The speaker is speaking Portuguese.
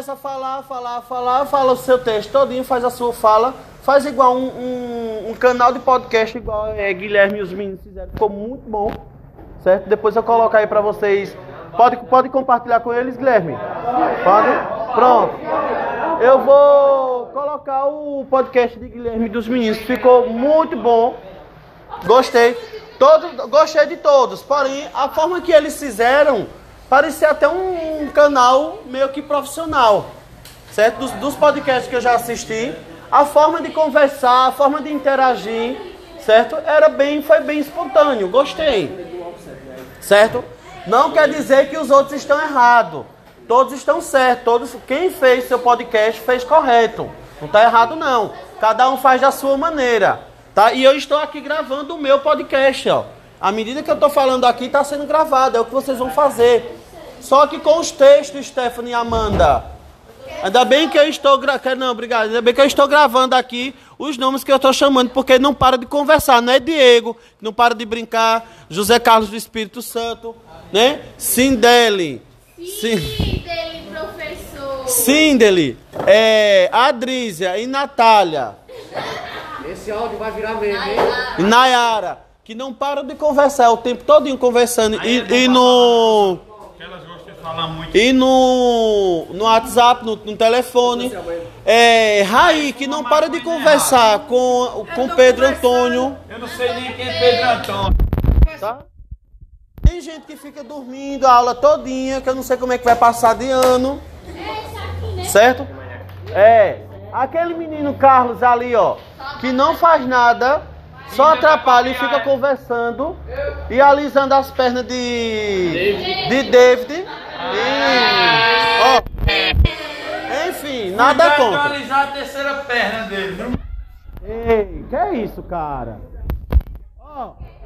começa a falar, falar, falar, fala o seu texto todinho, faz a sua fala, faz igual um, um, um canal de podcast igual é, Guilherme e os meninos fizeram, ficou muito bom, certo? Depois eu coloco aí pra vocês. Pode, pode compartilhar com eles, Guilherme? Pode? Pronto. Eu vou colocar o podcast de Guilherme dos meninos, ficou muito bom. Gostei. Todo, gostei de todos. Porém, a forma que eles fizeram parecia até um, canal meio que profissional. Certo? Dos, dos, podcasts que eu já assisti, a forma de conversar, a forma de interagir, certo? Era bem, foi bem espontâneo. Gostei. Certo? Não quer dizer que os outros estão errados. Todos estão certos. Todos, quem fez seu podcast fez correto. Não está errado não. Cada um faz da sua maneira. Tá? E eu estou aqui gravando o meu podcast, ó. À medida que eu estou falando aqui, está sendo gravado. É o que vocês vão fazer. Só que com os textos, Stephanie e Amanda. Ainda bem que eu estou gravando. Não, obrigado. Ainda bem que eu estou gravando aqui os nomes que eu estou chamando, porque não para de conversar. Não é Diego, não para de brincar. José Carlos do Espírito Santo, né? Sindeli. Sindeli, professor. Sindeli. É, Adrícia e Natália. Esse áudio vai virar meme, hein? E Nayara, que não para de conversar, o tempo todinho conversando. E, e no. Elas gostam de falar muito. E no, no WhatsApp, no, no telefone. É, Raí, que não para de conversar com, com Pedro Antônio. Eu não sei nem quem é Pedro Antônio. Tá? Tem gente que fica dormindo a aula todinha, que eu não sei como é que vai passar de ano. Certo? É. Aquele menino Carlos ali, ó, que não faz nada, só atrapalha e fica conversando e alisando as pernas de de David. E, ó, enfim, nada contra. atualizar a terceira perna dele, viu? Ei, que é isso, cara? Ó,